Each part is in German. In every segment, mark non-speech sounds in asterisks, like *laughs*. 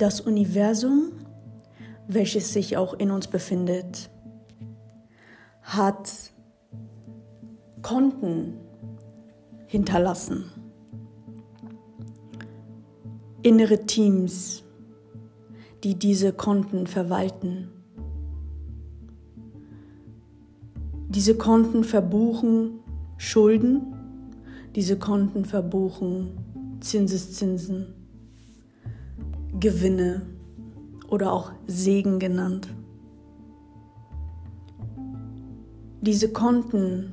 das Universum, welches sich auch in uns befindet, hat Konten hinterlassen. Innere Teams, die diese Konten verwalten. Diese Konten verbuchen Schulden, diese Konten verbuchen Zinseszinsen, Gewinne oder auch Segen genannt. Diese Konten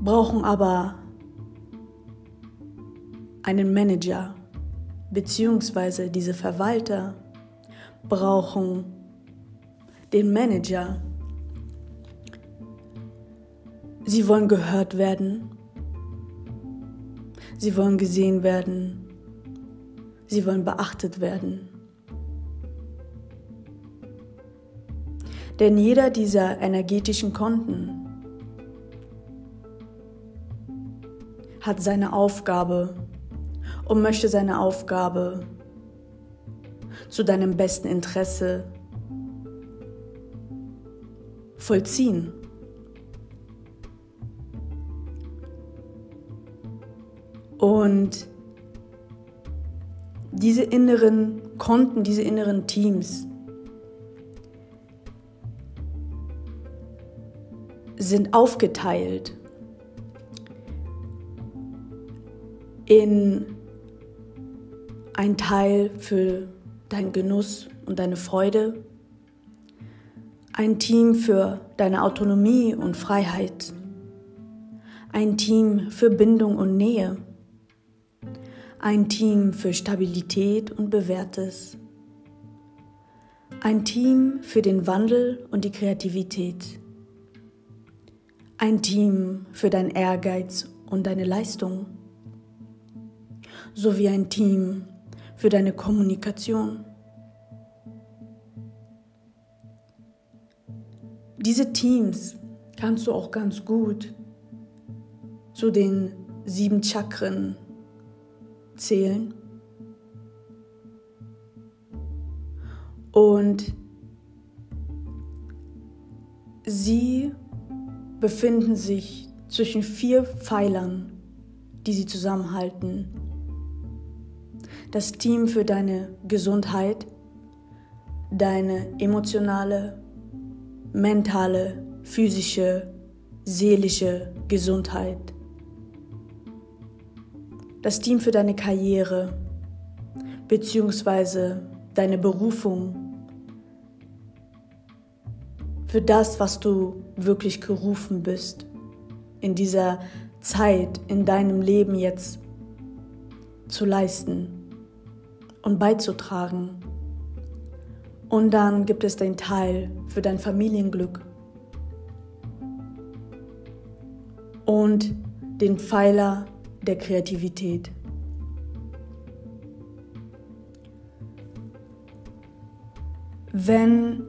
brauchen aber einen Manager, beziehungsweise diese Verwalter brauchen den Manager. Sie wollen gehört werden. Sie wollen gesehen werden. Sie wollen beachtet werden. Denn jeder dieser energetischen Konten hat seine Aufgabe und möchte seine Aufgabe zu deinem besten Interesse vollziehen. Und diese inneren Konten, diese inneren Teams sind aufgeteilt in ein Teil für deinen Genuss und deine Freude, ein Team für deine Autonomie und Freiheit, ein Team für Bindung und Nähe, ein Team für Stabilität und Bewährtes, ein Team für den Wandel und die Kreativität, ein Team für deinen Ehrgeiz und deine Leistung. Sowie ein Team für deine Kommunikation. Diese Teams kannst du auch ganz gut zu den sieben Chakren zählen. Und sie befinden sich zwischen vier Pfeilern, die sie zusammenhalten das Team für deine Gesundheit, deine emotionale, mentale, physische, seelische Gesundheit. Das Team für deine Karriere bzw. deine Berufung. Für das, was du wirklich gerufen bist in dieser Zeit, in deinem Leben jetzt zu leisten und beizutragen. Und dann gibt es den Teil für dein Familienglück. Und den Pfeiler der Kreativität. Wenn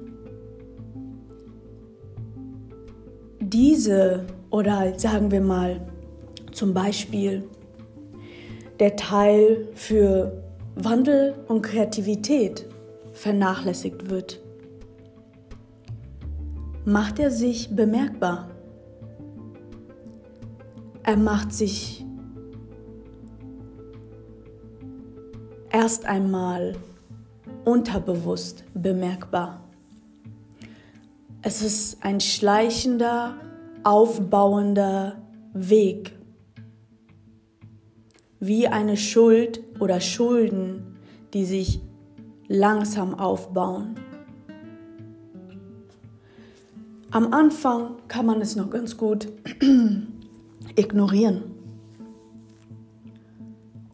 diese oder sagen wir mal zum Beispiel der Teil für Wandel und Kreativität vernachlässigt wird, macht er sich bemerkbar. Er macht sich erst einmal unterbewusst bemerkbar. Es ist ein schleichender, aufbauender Weg wie eine Schuld oder Schulden, die sich langsam aufbauen. Am Anfang kann man es noch ganz gut *clears throat* ignorieren.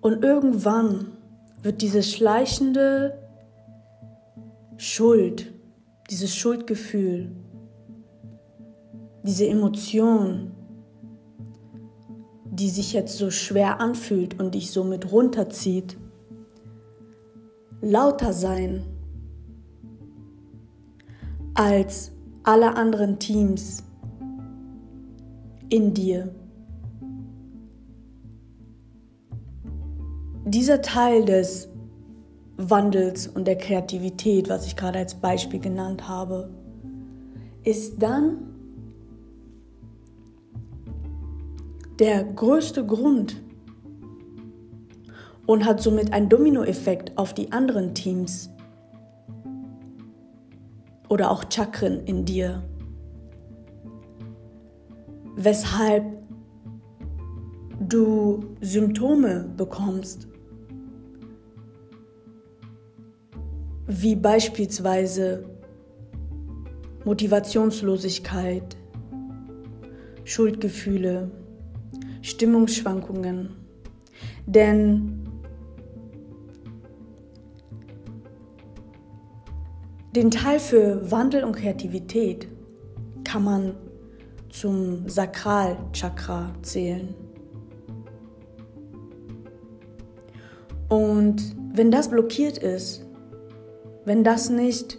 Und irgendwann wird diese schleichende Schuld, dieses Schuldgefühl, diese Emotion die sich jetzt so schwer anfühlt und dich somit runterzieht. Lauter sein als alle anderen Teams in dir, dieser Teil des Wandels und der Kreativität, was ich gerade als Beispiel genannt habe, ist dann der größte Grund und hat somit einen Dominoeffekt auf die anderen Teams oder auch Chakren in dir, weshalb du Symptome bekommst, wie beispielsweise Motivationslosigkeit, Schuldgefühle, Stimmungsschwankungen. Denn den Teil für Wandel und Kreativität kann man zum Sakralchakra zählen. Und wenn das blockiert ist, wenn das nicht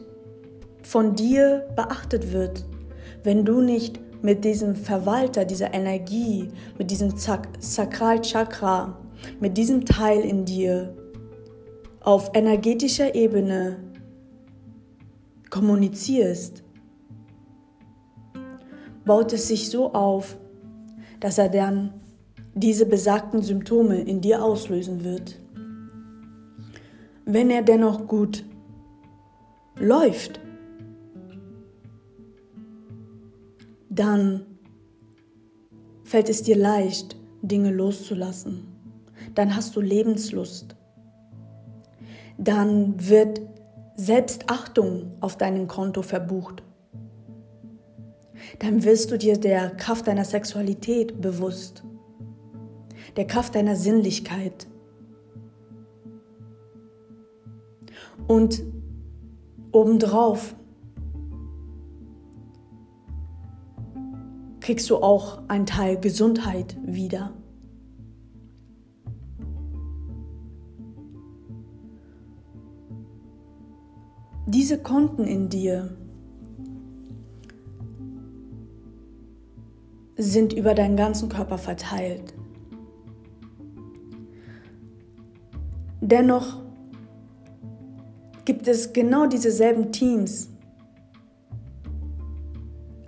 von dir beachtet wird, wenn du nicht mit diesem Verwalter dieser Energie, mit diesem Sakralchakra, mit diesem Teil in dir auf energetischer Ebene kommunizierst, baut es sich so auf, dass er dann diese besagten Symptome in dir auslösen wird. Wenn er dennoch gut läuft, dann fällt es dir leicht, Dinge loszulassen. Dann hast du Lebenslust. Dann wird Selbstachtung auf deinem Konto verbucht. Dann wirst du dir der Kraft deiner Sexualität bewusst, der Kraft deiner Sinnlichkeit. Und obendrauf kriegst du auch einen Teil Gesundheit wieder. Diese Konten in dir sind über deinen ganzen Körper verteilt. Dennoch gibt es genau dieselben Teams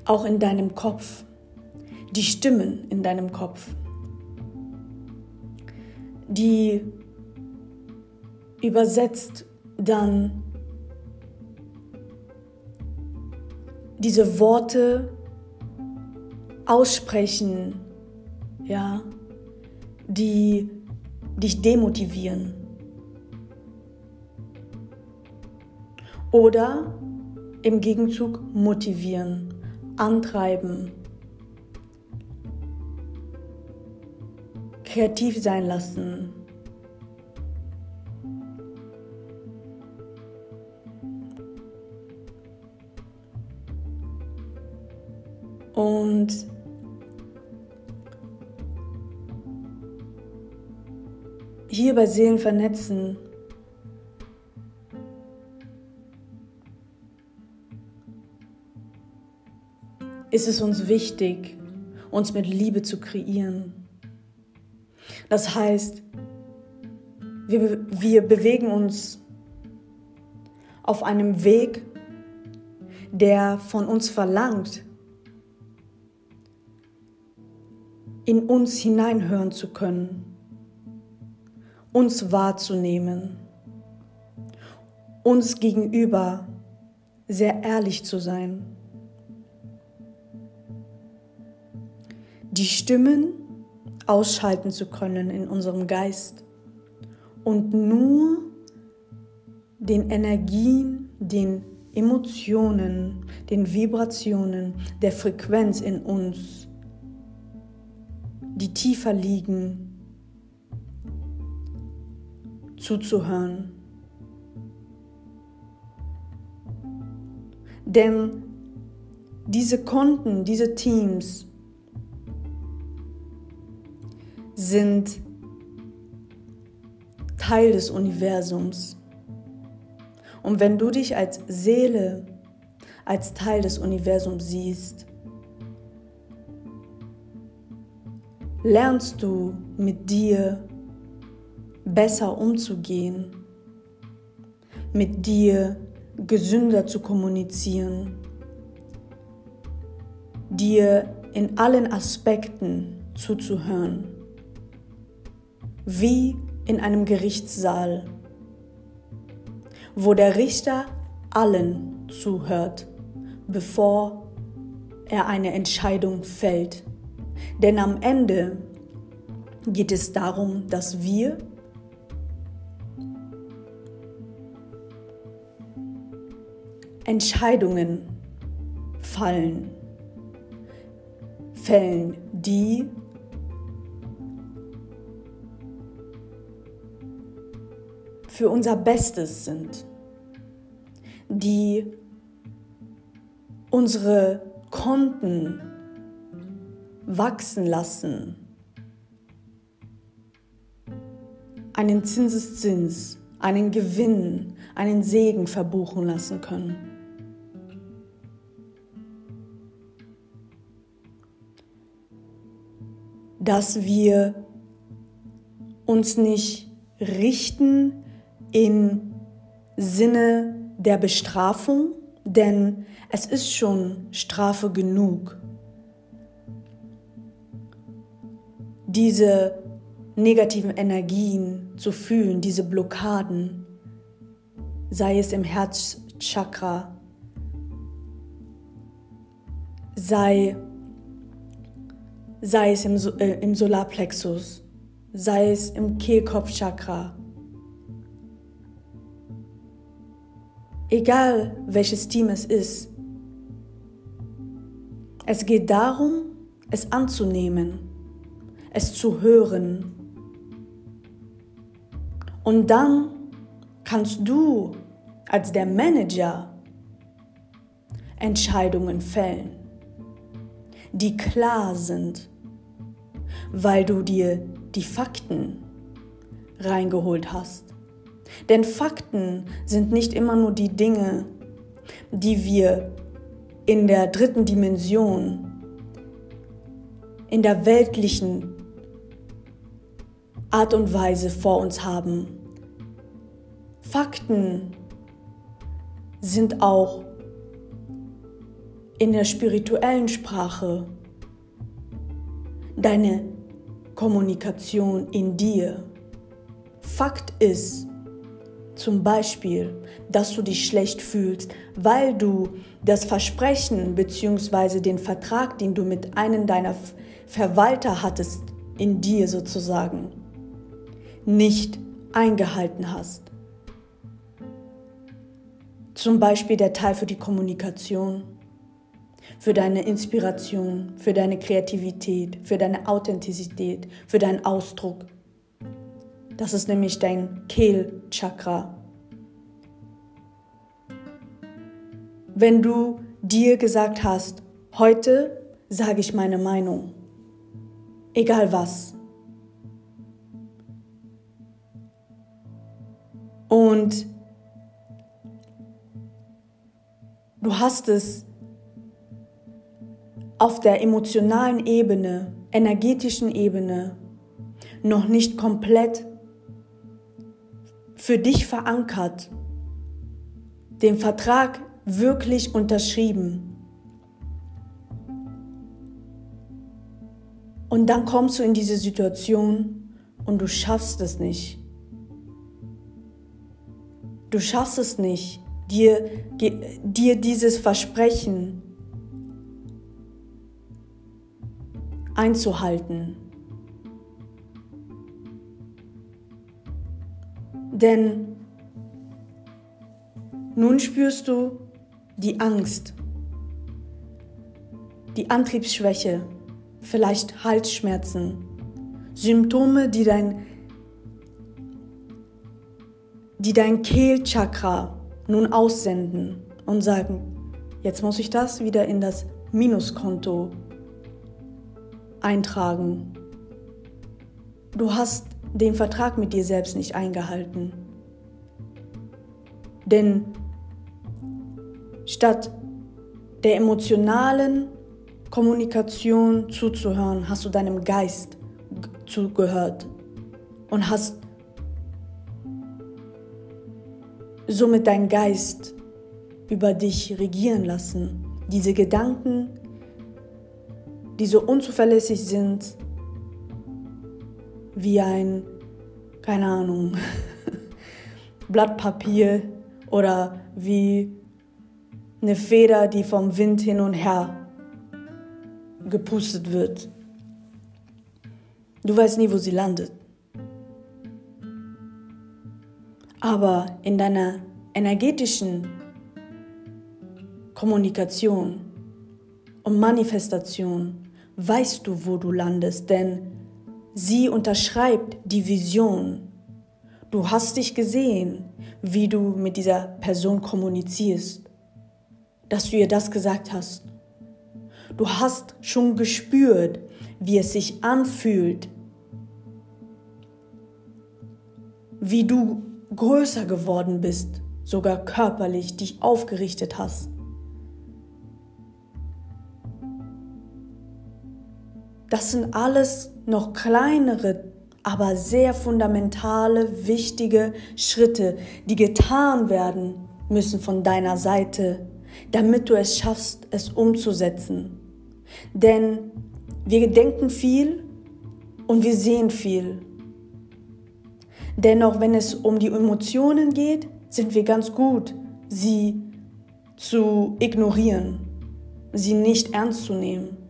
auch in deinem Kopf die Stimmen in deinem Kopf, die übersetzt dann diese Worte aussprechen, ja, die dich demotivieren. Oder im Gegenzug motivieren, antreiben, kreativ sein lassen. Und hier bei Seelen vernetzen ist es uns wichtig, uns mit Liebe zu kreieren. Das heißt, wir, wir bewegen uns auf einem Weg, der von uns verlangt, in uns hineinhören zu können, uns wahrzunehmen, uns gegenüber sehr ehrlich zu sein. Die Stimmen, ausschalten zu können in unserem Geist und nur den Energien, den Emotionen, den Vibrationen der Frequenz in uns, die tiefer liegen, zuzuhören. Denn diese Konten, diese Teams, sind Teil des Universums. Und wenn du dich als Seele, als Teil des Universums siehst, lernst du mit dir besser umzugehen, mit dir gesünder zu kommunizieren, dir in allen Aspekten zuzuhören, wie in einem Gerichtssaal, wo der Richter allen zuhört, bevor er eine Entscheidung fällt. Denn am Ende geht es darum, dass wir Entscheidungen fallen, fällen, die für unser Bestes sind, die unsere Konten wachsen lassen, einen Zinseszins, einen Gewinn, einen Segen verbuchen lassen können. Dass wir uns nicht richten im Sinne der Bestrafung, denn es ist schon Strafe genug. Diese negativen Energien zu fühlen, diese Blockaden, sei es im Herzchakra, sei, sei es im, äh, im Solarplexus, sei es im Kehlkopfchakra, egal welches Team es ist. Es geht darum, es anzunehmen, es zu hören. Und dann kannst du als der Manager Entscheidungen fällen, die klar sind, weil du dir die Fakten reingeholt hast. Denn Fakten sind nicht immer nur die Dinge, die wir in der dritten Dimension, in der weltlichen Art und Weise vor uns haben. Fakten sind auch in der spirituellen Sprache deine Kommunikation in dir. Fakt ist, zum Beispiel, dass du dich schlecht fühlst, weil du das Versprechen bzw. den Vertrag, den du mit einem deiner Verwalter hattest, in dir sozusagen, nicht eingehalten hast. Zum Beispiel der Teil für die Kommunikation, für deine Inspiration, für deine Kreativität, für deine Authentizität, für deinen Ausdruck. Das ist nämlich dein Kehlchakra. Wenn du dir gesagt hast, heute sage ich meine Meinung, egal was. Und du hast es auf der emotionalen Ebene, energetischen Ebene noch nicht komplett für dich verankert, den Vertrag wirklich unterschrieben. Und dann kommst du in diese Situation und du schaffst es nicht. Du schaffst es nicht, dir, dir dieses Versprechen einzuhalten. Denn nun spürst du die Angst, die Antriebsschwäche, vielleicht Halsschmerzen, Symptome, die dein, die dein Kehlchakra nun aussenden und sagen, jetzt muss ich das wieder in das Minuskonto eintragen. Du hast den Vertrag mit dir selbst nicht eingehalten. Denn statt der emotionalen Kommunikation zuzuhören, hast du deinem Geist zugehört und hast somit deinen Geist über dich regieren lassen. Diese Gedanken, die so unzuverlässig sind, wie ein, keine Ahnung, *laughs* Blatt Papier oder wie eine Feder, die vom Wind hin und her gepustet wird. Du weißt nie, wo sie landet. Aber in deiner energetischen Kommunikation und Manifestation weißt du, wo du landest, denn sie unterschreibt die Vision. Du hast dich gesehen, wie du mit dieser Person kommunizierst, dass du ihr das gesagt hast. Du hast schon gespürt, wie es sich anfühlt, wie du größer geworden bist, sogar körperlich dich aufgerichtet hast. Das sind alles noch kleinere, aber sehr fundamentale, wichtige Schritte, die getan werden müssen von deiner Seite, damit du es schaffst, es umzusetzen. Denn wir denken viel und wir sehen viel. Dennoch, wenn es um die Emotionen geht, sind wir ganz gut, sie zu ignorieren, sie nicht ernst zu nehmen.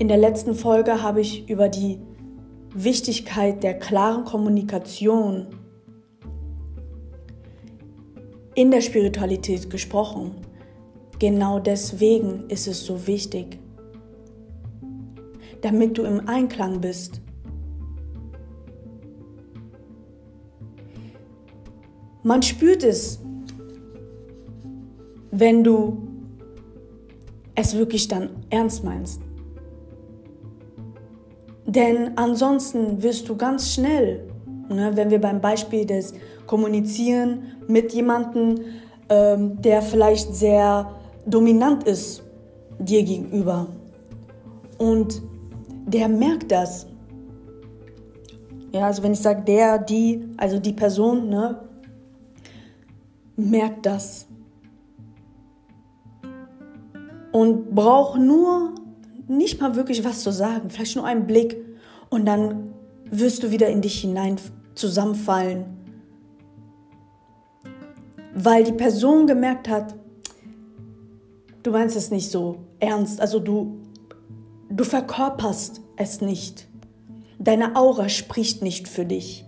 In der letzten Folge habe ich über die Wichtigkeit der klaren Kommunikation in der Spiritualität gesprochen. Genau deswegen ist es so wichtig, damit du im Einklang bist Man spürt es, wenn du es wirklich dann ernst meinst. Denn ansonsten wirst du ganz schnell, ne, wenn wir beim Beispiel des Kommunizieren mit jemandem, ähm, der vielleicht sehr dominant ist dir gegenüber und der merkt das. Ja, also wenn ich sage der, die, also die Person, ne, merkt das und braucht nur nicht mal wirklich was zu sagen, vielleicht nur einen Blick und dann wirst du wieder in dich hinein zusammenfallen, weil die Person gemerkt hat, du meinst es nicht so ernst, also du, du verkörperst es nicht. Deine Aura spricht nicht für dich.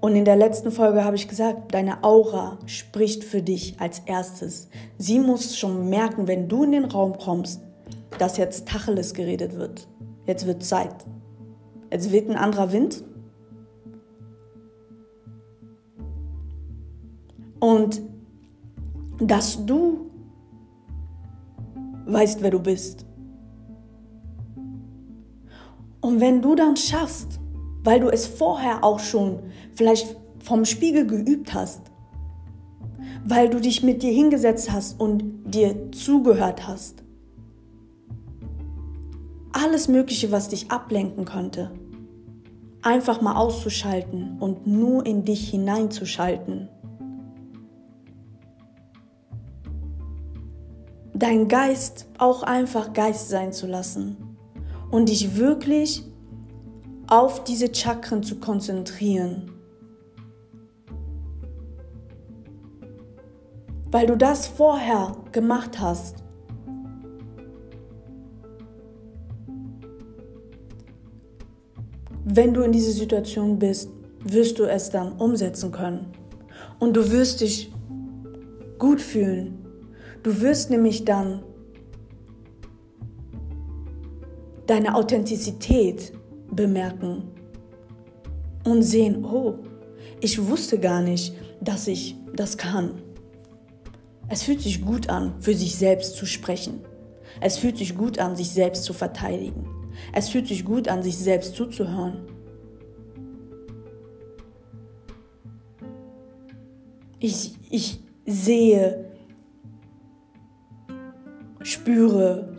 Und in der letzten Folge habe ich gesagt, deine Aura spricht für dich als erstes. Sie muss schon merken, wenn du in den Raum kommst, dass jetzt Tacheles geredet wird. Jetzt wird Zeit. Jetzt wird ein anderer Wind. Und dass du weißt, wer du bist. Und wenn du dann schaffst, weil du es vorher auch schon vielleicht vom Spiegel geübt hast, weil du dich mit dir hingesetzt hast und dir zugehört hast. Alles Mögliche, was dich ablenken könnte, einfach mal auszuschalten und nur in dich hineinzuschalten. Dein Geist auch einfach Geist sein zu lassen und dich wirklich auf diese Chakren zu konzentrieren. Weil du das vorher gemacht hast. Wenn du in dieser Situation bist, wirst du es dann umsetzen können. Und du wirst dich gut fühlen. Du wirst nämlich dann deine Authentizität bemerken und sehen, oh, ich wusste gar nicht, dass ich das kann. Es fühlt sich gut an, für sich selbst zu sprechen. Es fühlt sich gut an, sich selbst zu verteidigen. Es fühlt sich gut an, sich selbst zuzuhören. Ich, ich sehe, spüre,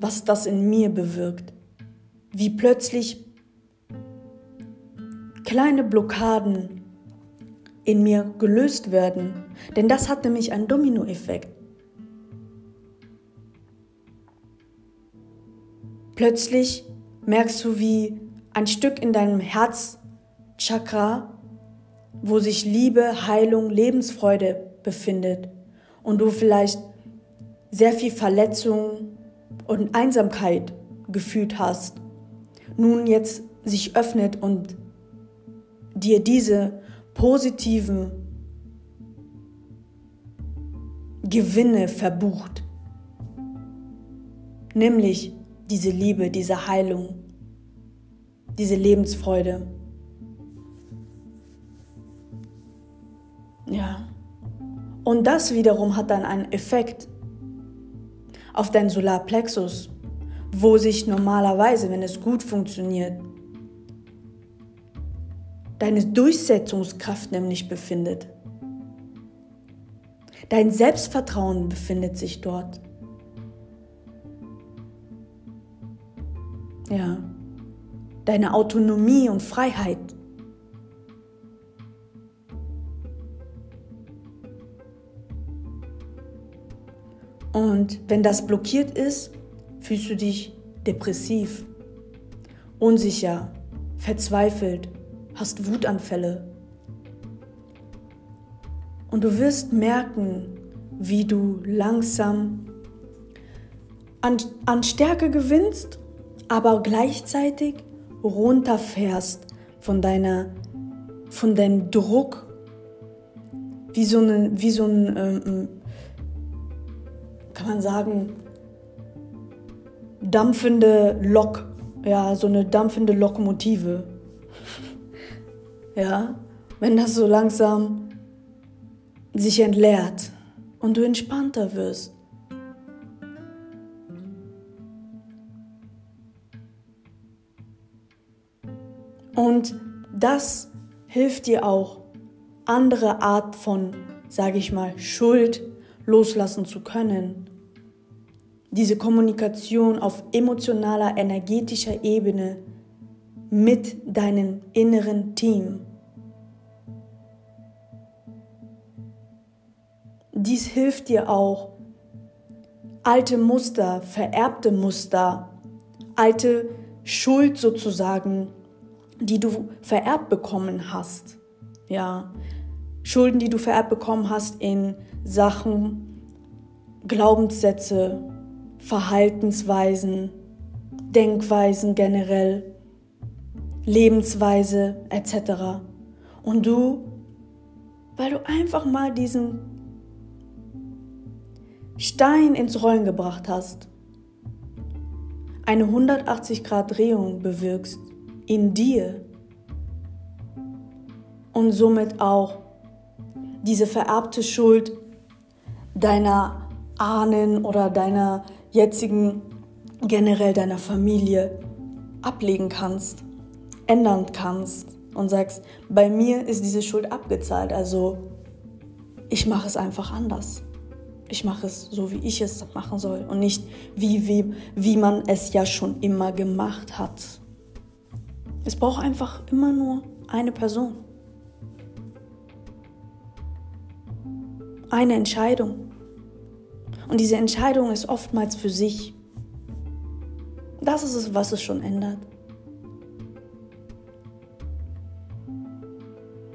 was das in mir bewirkt. Wie plötzlich kleine Blockaden in mir gelöst werden. Denn das hat nämlich einen Dominoeffekt. Plötzlich merkst du, wie ein Stück in deinem Herzchakra, wo sich Liebe, Heilung, Lebensfreude befindet und du vielleicht sehr viel Verletzung und Einsamkeit gefühlt hast, nun jetzt sich öffnet und dir diese positiven Gewinne verbucht. Nämlich diese Liebe, diese Heilung, diese Lebensfreude. Ja. Und das wiederum hat dann einen Effekt auf deinen Solarplexus, wo sich normalerweise, wenn es gut funktioniert, deine Durchsetzungskraft nämlich befindet. Dein Selbstvertrauen befindet sich dort. Ja. Deine Autonomie und Freiheit. Und wenn das blockiert ist, fühlst du dich depressiv, unsicher, verzweifelt, hast Wutanfälle. Und du wirst merken, wie du langsam an, an Stärke gewinnst, aber gleichzeitig runterfährst von deiner, von deinem Druck, wie so, eine, wie so ein, ähm, kann man sagen, dampfende Lok, ja, so eine dampfende Lokomotive. ja, wenn das so langsam sich entleert und du entspannter wirst. Und das hilft dir auch, andere Art von, sage ich mal, Schuld loslassen zu können. Diese Kommunikation auf emotionaler, energetischer Ebene mit deinem inneren Team. Dies hilft dir auch, alte Muster, vererbte Muster, alte Schuld sozusagen, die du vererbt bekommen hast. Ja, Schulden, die du vererbt bekommen hast in Sachen, Glaubenssätze, Verhaltensweisen, Denkweisen generell, Lebensweise etc. Und du, weil du einfach mal diesen Stein ins Rollen gebracht hast, eine 180 Grad Drehung bewirkst in dir und somit auch diese vererbte Schuld deiner Ahnen oder deiner jetzigen, generell deiner Familie ablegen kannst, ändern kannst und sagst, bei mir ist diese Schuld abgezahlt, also ich mache es einfach anders. Ich mache es so, wie ich es machen soll und nicht wie, wie, wie man es ja schon immer gemacht hat. Es braucht einfach immer nur eine Person. Eine Entscheidung. Und diese Entscheidung ist oftmals für sich. Das ist es, was es schon ändert.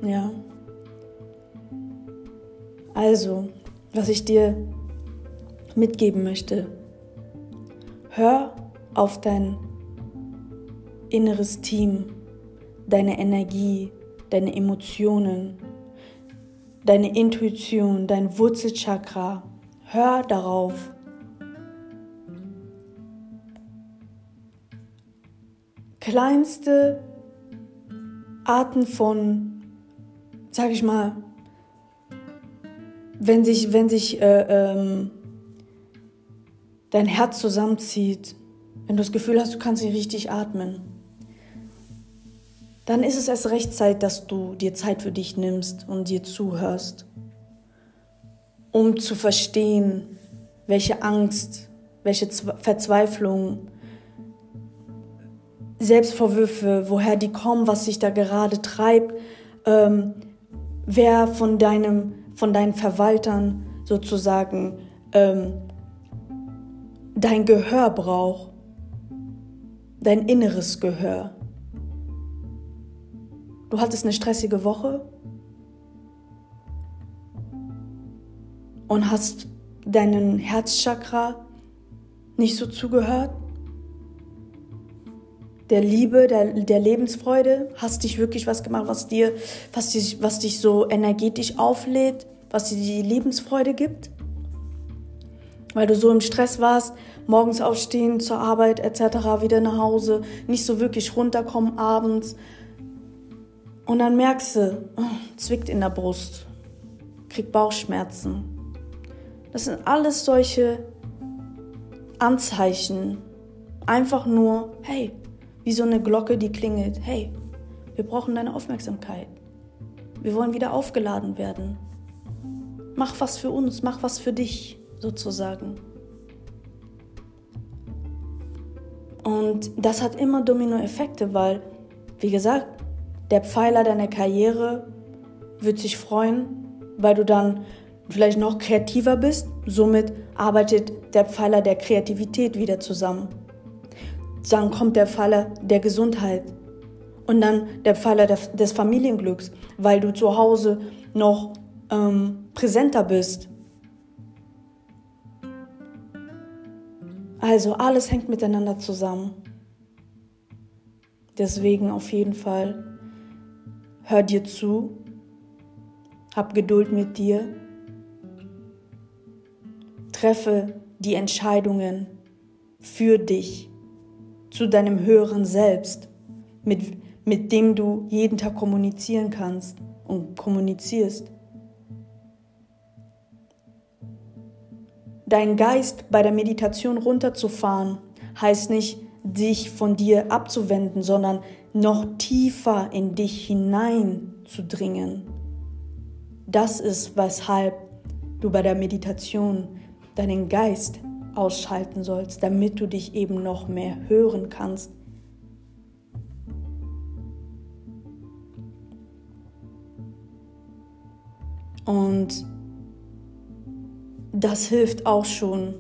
Ja. Also, was ich dir mitgeben möchte, hör auf dein inneres Team, deine Energie, deine Emotionen, deine Intuition, dein Wurzelchakra, Hör darauf. Kleinste Arten von, sag ich mal, wenn sich, wenn sich äh, ähm, dein Herz zusammenzieht, wenn du das Gefühl hast, du kannst nicht richtig atmen, dann ist es erst recht Zeit, dass du dir Zeit für dich nimmst und dir zuhörst um zu verstehen, welche Angst, welche Verzweiflung, Selbstvorwürfe, woher die kommen, was sich da gerade treibt, ähm, wer von, deinem, von deinen Verwaltern sozusagen ähm, dein Gehör braucht, dein inneres Gehör. Du hattest eine stressige Woche und hast deinen Herzchakra nicht so zugehört? Der Liebe, der, der Lebensfreude? Hast dich wirklich was gemacht, was dir, was dich, was dich so energetisch auflädt, was dir die Lebensfreude gibt? Weil du so im Stress warst, morgens aufstehen, zur Arbeit etc., wieder nach Hause, nicht so wirklich runterkommen abends. Und dann merkst du, oh, zwickt in der Brust, krieg Bauchschmerzen. Das sind alles solche Anzeichen. Einfach nur, hey, wie so eine Glocke, die klingelt. Hey, wir brauchen deine Aufmerksamkeit. Wir wollen wieder aufgeladen werden. Mach was für uns, mach was für dich, sozusagen. Und das hat immer Dominoeffekte, weil, wie gesagt, der Pfeiler deiner Karriere wird sich freuen, weil du dann vielleicht noch kreativer bist. Somit arbeitet der Pfeiler der Kreativität wieder zusammen. Dann kommt der Pfeiler der Gesundheit und dann der Pfeiler des Familienglücks, weil du zu Hause noch ähm, präsenter bist. Also alles hängt miteinander zusammen. Deswegen auf jeden Fall hör dir zu, hab Geduld mit dir Treffe die Entscheidungen für dich, zu deinem höheren Selbst, mit, mit dem du jeden Tag kommunizieren kannst und kommunizierst. Dein Geist bei der Meditation runterzufahren, heißt nicht, dich von dir abzuwenden, sondern noch tiefer in dich hineinzudringen. Das ist, weshalb du bei der Meditation deinen Geist ausschalten sollst, damit du dich eben noch mehr hören kannst. Und das hilft auch schon,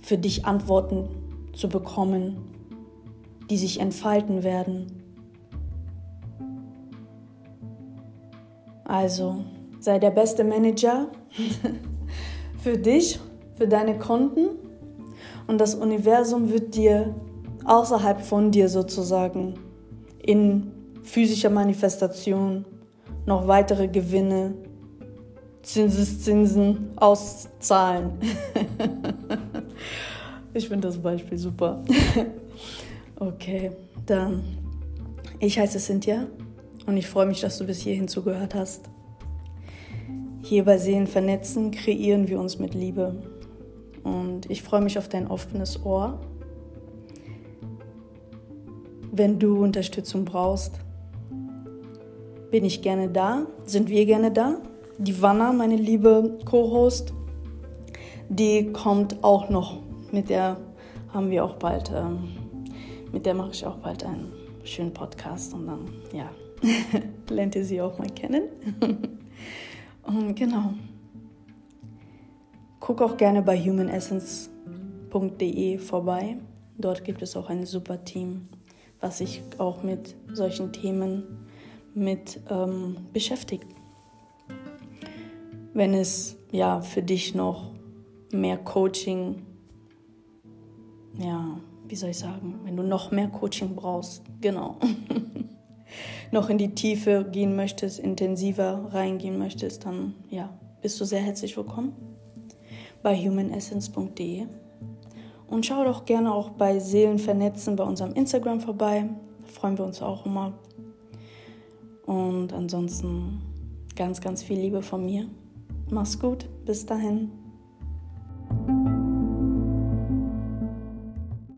für dich Antworten zu bekommen, die sich entfalten werden. Also sei der beste Manager *laughs* für dich, für deine Konten und das Universum wird dir außerhalb von dir sozusagen in physischer Manifestation noch weitere Gewinne, Zinseszinsen auszahlen. *laughs* ich finde das Beispiel super. *laughs* okay, dann. Ich heiße Cynthia und ich freue mich, dass du bis hierhin zugehört hast. Hier bei Seelen vernetzen kreieren wir uns mit Liebe. Und ich freue mich auf dein offenes Ohr. Wenn du Unterstützung brauchst, bin ich gerne da, sind wir gerne da. Die Wanna, meine liebe Co-Host, die kommt auch noch. Mit der haben wir auch bald, ähm, mit der mache ich auch bald einen schönen Podcast und dann, ja, *laughs* lernt ihr sie auch mal kennen. *laughs* Und genau. Guck auch gerne bei humanessence.de vorbei. Dort gibt es auch ein super Team, was sich auch mit solchen Themen mit ähm, beschäftigt. Wenn es ja für dich noch mehr Coaching, ja, wie soll ich sagen, wenn du noch mehr Coaching brauchst, genau. *laughs* noch in die Tiefe gehen möchtest, intensiver reingehen möchtest, dann ja, bist du sehr herzlich willkommen bei humanessence.de. Und schau doch gerne auch bei Seelenvernetzen bei unserem Instagram vorbei. Da freuen wir uns auch immer. Und ansonsten ganz, ganz viel Liebe von mir. Mach's gut. Bis dahin.